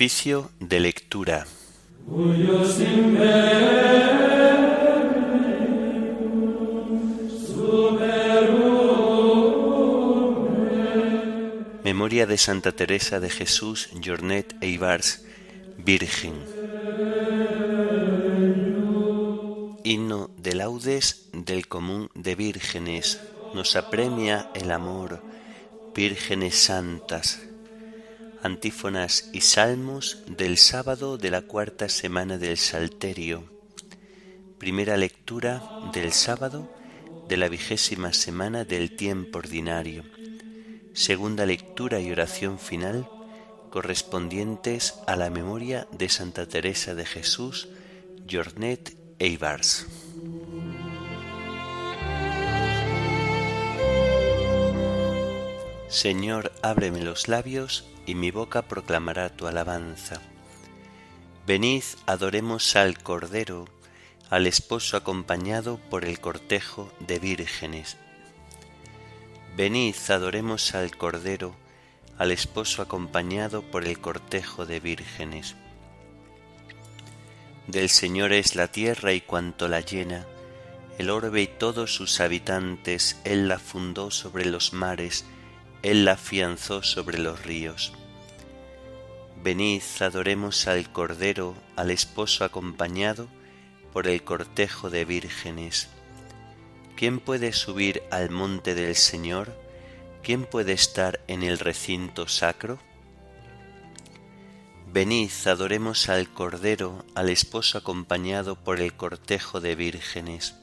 Oficio de lectura. Memoria de Santa Teresa de Jesús Jornet Eibars, Virgen. Himno de laudes del común de vírgenes. Nos apremia el amor, vírgenes santas Antífonas y salmos del sábado de la cuarta semana del Salterio. Primera lectura del sábado de la vigésima semana del tiempo ordinario. Segunda lectura y oración final correspondientes a la memoria de Santa Teresa de Jesús, Jornet Eibars. Señor, ábreme los labios y mi boca proclamará tu alabanza. Venid, adoremos al Cordero, al esposo acompañado por el cortejo de vírgenes. Venid, adoremos al Cordero, al esposo acompañado por el cortejo de vírgenes. Del Señor es la tierra y cuanto la llena, el orbe y todos sus habitantes, Él la fundó sobre los mares, Él la afianzó sobre los ríos. Venid, adoremos al Cordero, al esposo acompañado por el cortejo de vírgenes. ¿Quién puede subir al monte del Señor? ¿Quién puede estar en el recinto sacro? Venid, adoremos al Cordero, al esposo acompañado por el cortejo de vírgenes.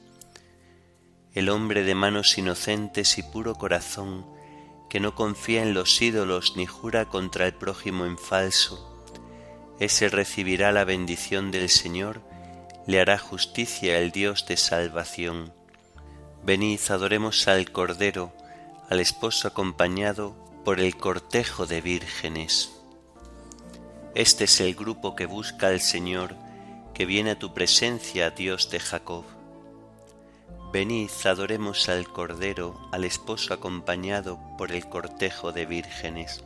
El hombre de manos inocentes y puro corazón, que no confía en los ídolos ni jura contra el prójimo en falso, ese recibirá la bendición del Señor, le hará justicia el Dios de salvación. Venid, adoremos al Cordero, al esposo acompañado por el cortejo de vírgenes. Este es el grupo que busca al Señor, que viene a tu presencia, Dios de Jacob. Venid, adoremos al Cordero, al esposo acompañado por el cortejo de vírgenes.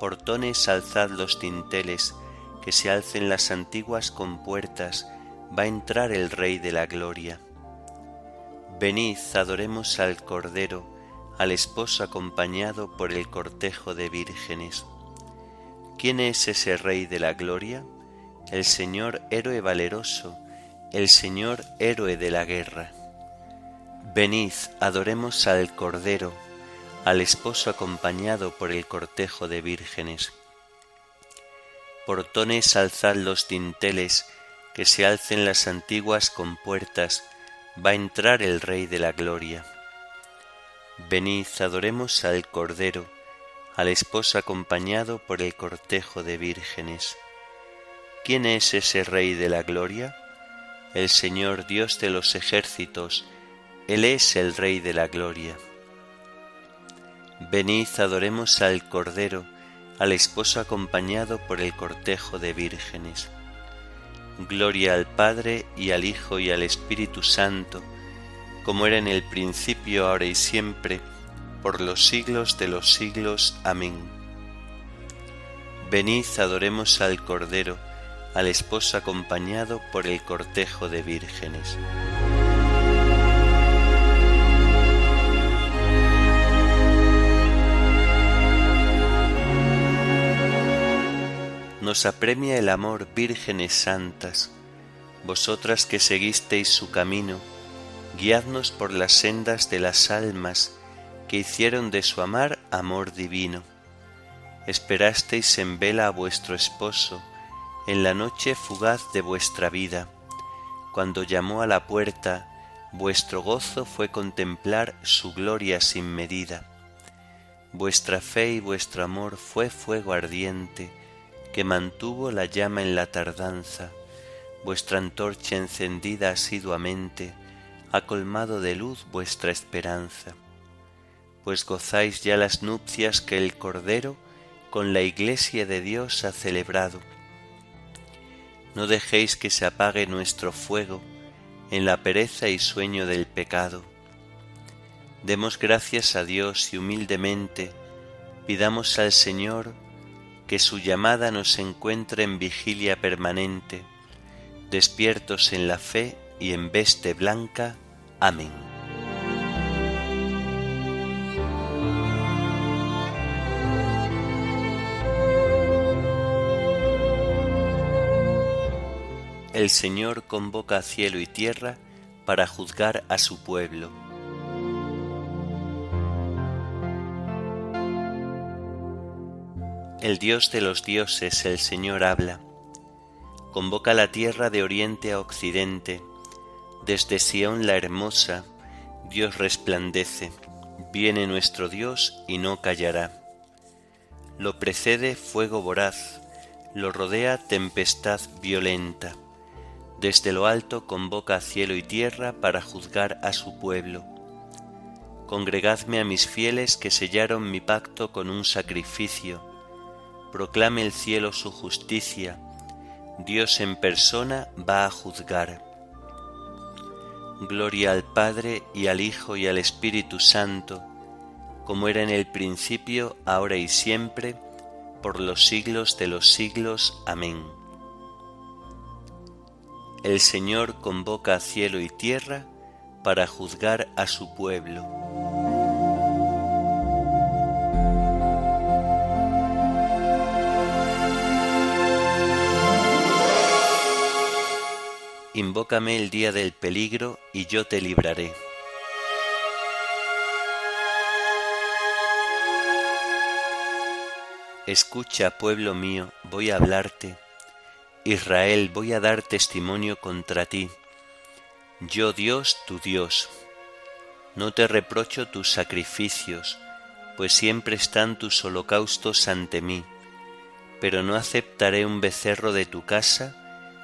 Portones alzad los dinteles, que se alcen las antiguas compuertas, va a entrar el Rey de la Gloria. Venid, adoremos al Cordero, al esposo acompañado por el cortejo de vírgenes. ¿Quién es ese Rey de la Gloria? El Señor héroe valeroso, el Señor héroe de la guerra. Venid, adoremos al Cordero, al esposo acompañado por el cortejo de vírgenes. Portones alzad los dinteles, que se alcen las antiguas compuertas, va a entrar el Rey de la Gloria. Venid, adoremos al Cordero, al esposo acompañado por el cortejo de vírgenes. ¿Quién es ese Rey de la Gloria? El Señor Dios de los ejércitos, él es el Rey de la Gloria. Venid, adoremos al Cordero, al esposo acompañado por el cortejo de vírgenes. Gloria al Padre y al Hijo y al Espíritu Santo, como era en el principio, ahora y siempre, por los siglos de los siglos. Amén. Venid, adoremos al Cordero, al esposo acompañado por el cortejo de vírgenes. Nos apremia el amor, vírgenes santas, vosotras que seguisteis su camino, guiadnos por las sendas de las almas que hicieron de su amar amor divino. Esperasteis en vela a vuestro esposo, en la noche fugaz de vuestra vida, cuando llamó a la puerta, vuestro gozo fue contemplar su gloria sin medida. Vuestra fe y vuestro amor fue fuego ardiente, que mantuvo la llama en la tardanza, vuestra antorcha encendida asiduamente, ha colmado de luz vuestra esperanza, pues gozáis ya las nupcias que el Cordero con la Iglesia de Dios ha celebrado. No dejéis que se apague nuestro fuego en la pereza y sueño del pecado. Demos gracias a Dios y humildemente pidamos al Señor que su llamada nos encuentre en vigilia permanente, despiertos en la fe y en veste blanca. Amén. El Señor convoca a cielo y tierra para juzgar a su pueblo. El Dios de los dioses, el Señor habla. Convoca la tierra de oriente a occidente. Desde Sión la hermosa, Dios resplandece. Viene nuestro Dios y no callará. Lo precede fuego voraz, lo rodea tempestad violenta desde lo alto convoca cielo y tierra para juzgar a su pueblo. Congregadme a mis fieles que sellaron mi pacto con un sacrificio. Proclame el cielo su justicia. Dios en persona va a juzgar. Gloria al Padre y al Hijo y al Espíritu Santo, como era en el principio, ahora y siempre, por los siglos de los siglos. Amén. El Señor convoca a cielo y tierra para juzgar a su pueblo. Invócame el día del peligro y yo te libraré. Escucha, pueblo mío, voy a hablarte Israel, voy a dar testimonio contra ti. Yo Dios, tu Dios. No te reprocho tus sacrificios, pues siempre están tus holocaustos ante mí, pero no aceptaré un becerro de tu casa,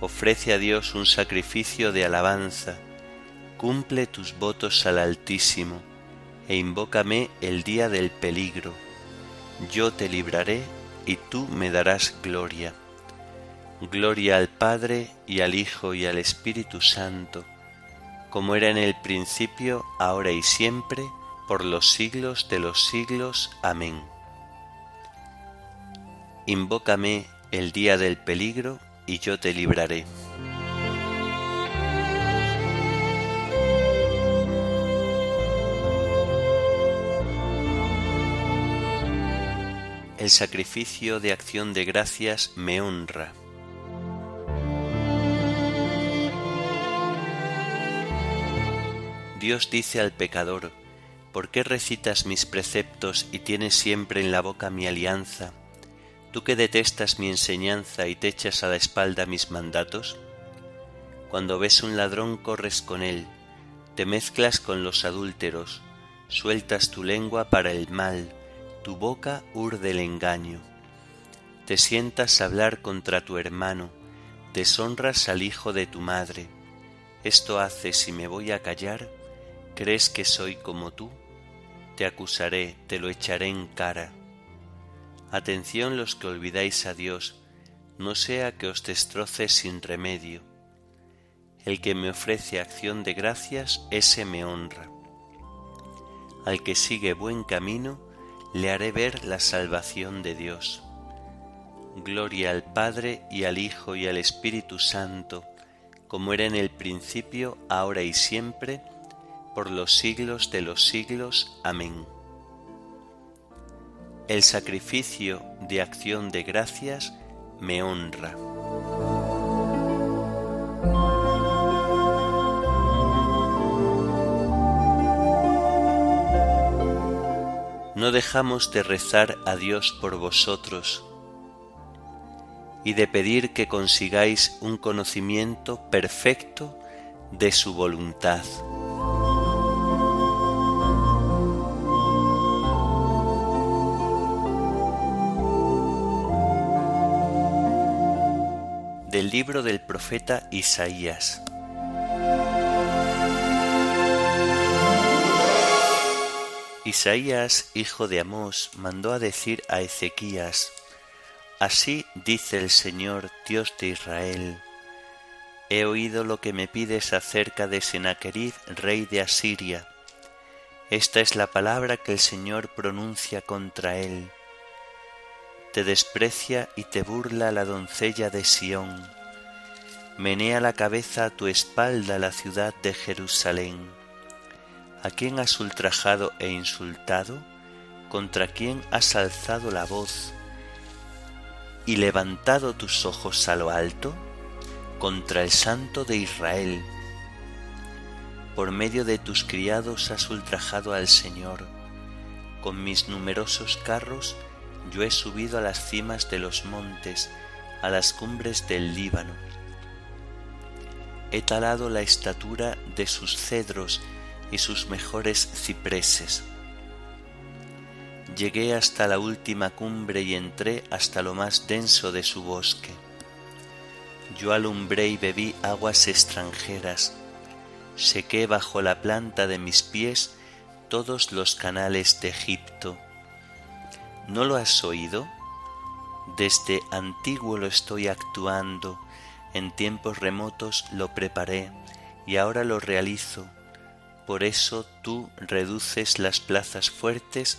Ofrece a Dios un sacrificio de alabanza, cumple tus votos al Altísimo, e invócame el día del peligro. Yo te libraré y tú me darás gloria. Gloria al Padre y al Hijo y al Espíritu Santo, como era en el principio, ahora y siempre, por los siglos de los siglos. Amén. Invócame el día del peligro y yo te libraré. El sacrificio de acción de gracias me honra. Dios dice al pecador, ¿por qué recitas mis preceptos y tienes siempre en la boca mi alianza? ¿Tú que detestas mi enseñanza y te echas a la espalda mis mandatos? Cuando ves un ladrón corres con él, te mezclas con los adúlteros, sueltas tu lengua para el mal, tu boca urde el engaño. Te sientas a hablar contra tu hermano, deshonras al hijo de tu madre. Esto haces si me voy a callar, ¿Crees que soy como tú? Te acusaré, te lo echaré en cara. Atención los que olvidáis a Dios, no sea que os destroce sin remedio. El que me ofrece acción de gracias, ese me honra. Al que sigue buen camino, le haré ver la salvación de Dios. Gloria al Padre y al Hijo y al Espíritu Santo, como era en el principio, ahora y siempre, por los siglos de los siglos. Amén. El sacrificio de acción de gracias me honra. No dejamos de rezar a Dios por vosotros y de pedir que consigáis un conocimiento perfecto de su voluntad. Libro del profeta Isaías. Isaías, hijo de Amós, mandó a decir a Ezequías, Así dice el Señor, Dios de Israel, He oído lo que me pides acerca de Sennacherib, rey de Asiria. Esta es la palabra que el Señor pronuncia contra él. Te desprecia y te burla la doncella de Sión. Menea la cabeza a tu espalda la ciudad de Jerusalén. ¿A quién has ultrajado e insultado? ¿Contra quién has alzado la voz y levantado tus ojos a lo alto? contra el Santo de Israel. Por medio de tus criados has ultrajado al Señor. Con mis numerosos carros yo he subido a las cimas de los montes, a las cumbres del Líbano. He talado la estatura de sus cedros y sus mejores cipreses. Llegué hasta la última cumbre y entré hasta lo más denso de su bosque yo alumbré y bebí aguas extranjeras, sequé bajo la planta de mis pies todos los canales de Egipto. ¿No lo has oído? Desde antiguo lo estoy actuando, en tiempos remotos lo preparé y ahora lo realizo. Por eso tú reduces las plazas fuertes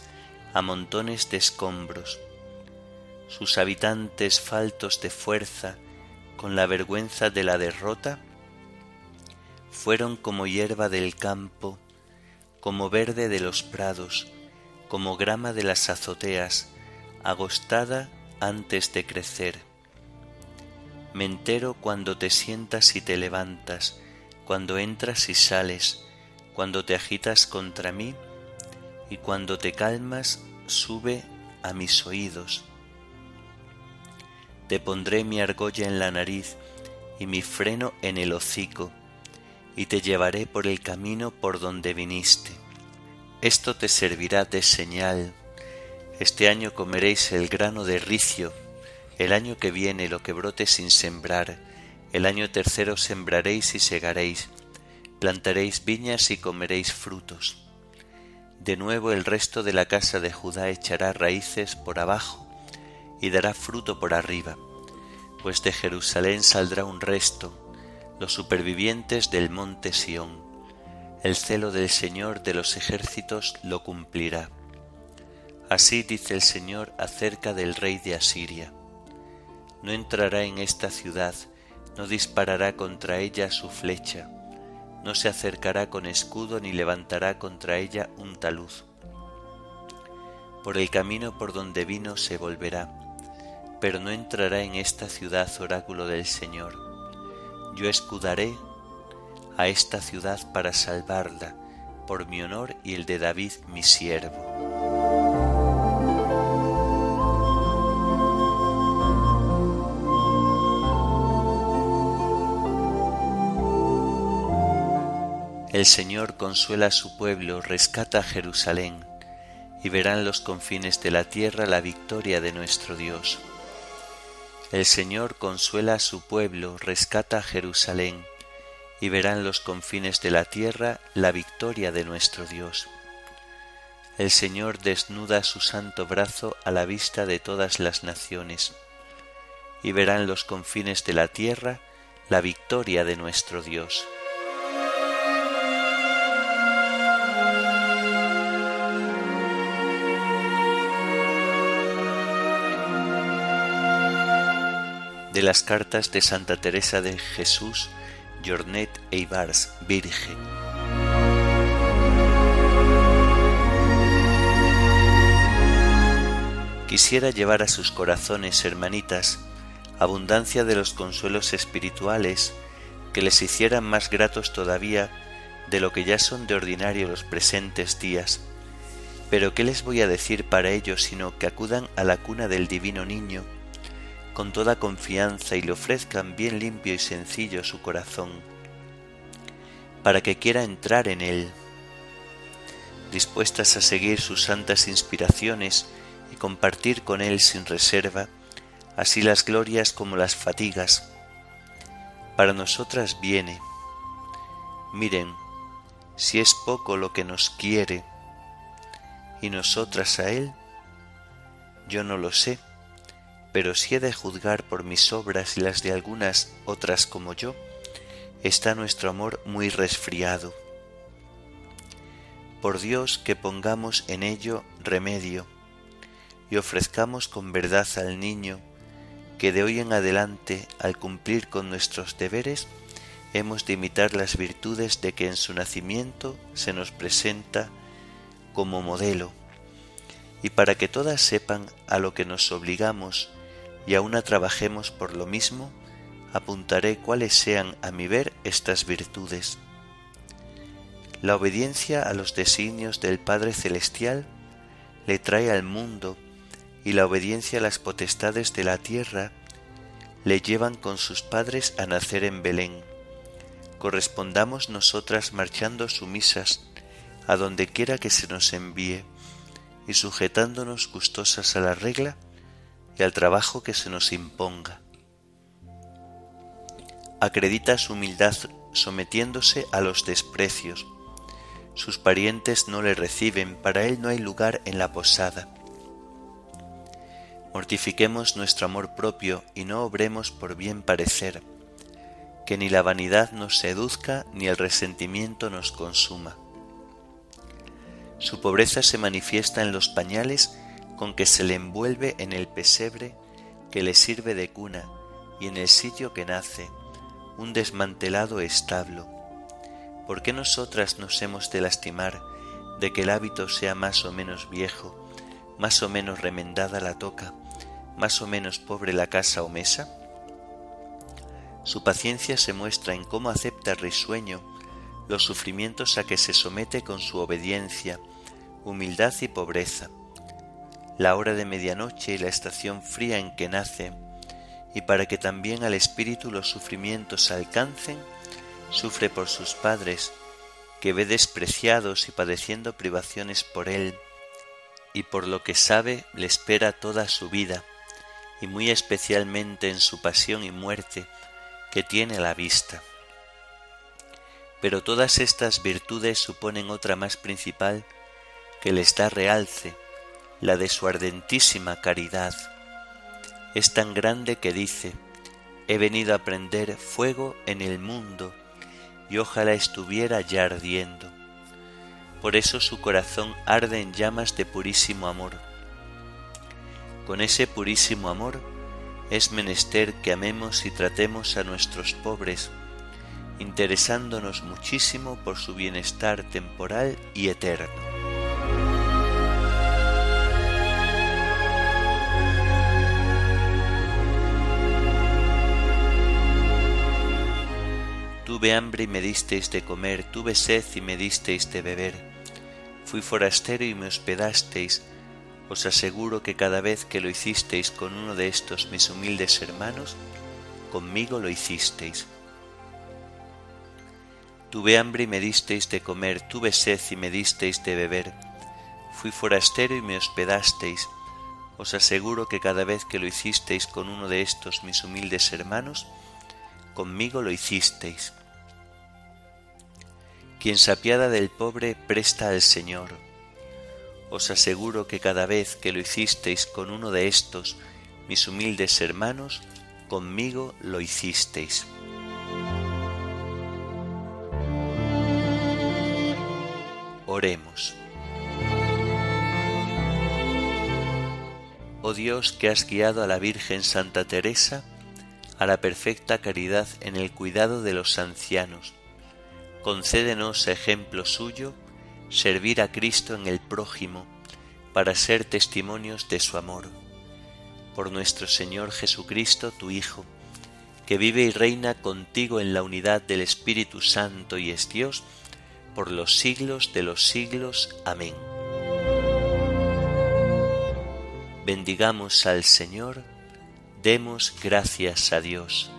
a montones de escombros. Sus habitantes faltos de fuerza con la vergüenza de la derrota, fueron como hierba del campo, como verde de los prados, como grama de las azoteas, agostada antes de crecer. Me entero cuando te sientas y te levantas, cuando entras y sales, cuando te agitas contra mí y cuando te calmas sube a mis oídos te pondré mi argolla en la nariz y mi freno en el hocico, y te llevaré por el camino por donde viniste. Esto te servirá de señal. Este año comeréis el grano de ricio, el año que viene lo que brote sin sembrar, el año tercero sembraréis y segaréis, plantaréis viñas y comeréis frutos. De nuevo el resto de la casa de Judá echará raíces por abajo, y dará fruto por arriba, pues de Jerusalén saldrá un resto, los supervivientes del monte Sión. El celo del Señor de los ejércitos lo cumplirá. Así dice el Señor acerca del rey de Asiria. No entrará en esta ciudad, no disparará contra ella su flecha, no se acercará con escudo ni levantará contra ella un talud. Por el camino por donde vino se volverá pero no entrará en esta ciudad oráculo del Señor. Yo escudaré a esta ciudad para salvarla, por mi honor y el de David mi siervo. El Señor consuela a su pueblo, rescata a Jerusalén, y verán los confines de la tierra la victoria de nuestro Dios. El Señor consuela a su pueblo, rescata a Jerusalén, y verán los confines de la tierra la victoria de nuestro Dios. El Señor desnuda su santo brazo a la vista de todas las naciones, y verán los confines de la tierra la victoria de nuestro Dios. de las cartas de Santa Teresa de Jesús, Jornet e Ibars, Virgen. Quisiera llevar a sus corazones, hermanitas, abundancia de los consuelos espirituales que les hicieran más gratos todavía de lo que ya son de ordinario los presentes días. Pero ¿qué les voy a decir para ellos sino que acudan a la cuna del divino niño con toda confianza y le ofrezcan bien limpio y sencillo su corazón, para que quiera entrar en él, dispuestas a seguir sus santas inspiraciones y compartir con él sin reserva, así las glorias como las fatigas, para nosotras viene. Miren, si es poco lo que nos quiere, y nosotras a Él, yo no lo sé, pero si he de juzgar por mis obras y las de algunas otras como yo, está nuestro amor muy resfriado. Por Dios que pongamos en ello remedio y ofrezcamos con verdad al niño que de hoy en adelante, al cumplir con nuestros deberes, hemos de imitar las virtudes de que en su nacimiento se nos presenta como modelo, y para que todas sepan a lo que nos obligamos y aún trabajemos por lo mismo, apuntaré cuáles sean a mi ver estas virtudes. La obediencia a los designios del Padre Celestial le trae al mundo y la obediencia a las potestades de la tierra le llevan con sus padres a nacer en Belén. Correspondamos nosotras marchando sumisas a donde quiera que se nos envíe y sujetándonos gustosas a la regla al trabajo que se nos imponga. Acredita su humildad sometiéndose a los desprecios. Sus parientes no le reciben, para él no hay lugar en la posada. Mortifiquemos nuestro amor propio y no obremos por bien parecer, que ni la vanidad nos seduzca ni el resentimiento nos consuma. Su pobreza se manifiesta en los pañales con que se le envuelve en el pesebre que le sirve de cuna y en el sitio que nace, un desmantelado establo. ¿Por qué nosotras nos hemos de lastimar de que el hábito sea más o menos viejo, más o menos remendada la toca, más o menos pobre la casa o mesa? Su paciencia se muestra en cómo acepta risueño los sufrimientos a que se somete con su obediencia, humildad y pobreza, la hora de medianoche y la estación fría en que nace, y para que también al espíritu los sufrimientos alcancen, sufre por sus padres, que ve despreciados y padeciendo privaciones por él, y por lo que sabe le espera toda su vida, y muy especialmente en su pasión y muerte que tiene a la vista. Pero todas estas virtudes suponen otra más principal que les da realce, la de su ardentísima caridad. Es tan grande que dice, he venido a prender fuego en el mundo, y ojalá estuviera ya ardiendo. Por eso su corazón arde en llamas de purísimo amor. Con ese purísimo amor es menester que amemos y tratemos a nuestros pobres, interesándonos muchísimo por su bienestar temporal y eterno. Tuve hambre y me disteis de comer, tuve sed y me disteis de beber. Fui forastero y me hospedasteis. Os aseguro que cada vez que lo hicisteis con uno de estos mis humildes hermanos, conmigo lo hicisteis. Tuve hambre y me disteis de comer, tuve sed y me disteis de beber. Fui forastero y me hospedasteis. Os aseguro que cada vez que lo hicisteis con uno de estos mis humildes hermanos, conmigo lo hicisteis. Quien se apiada del pobre presta al Señor. Os aseguro que cada vez que lo hicisteis con uno de estos, mis humildes hermanos, conmigo lo hicisteis. Oremos. Oh Dios que has guiado a la Virgen Santa Teresa a la perfecta caridad en el cuidado de los ancianos, concédenos ejemplo suyo, servir a Cristo en el prójimo, para ser testimonios de su amor. Por nuestro Señor Jesucristo, tu Hijo, que vive y reina contigo en la unidad del Espíritu Santo y es Dios, por los siglos de los siglos. Amén. Bendigamos al Señor, demos gracias a Dios.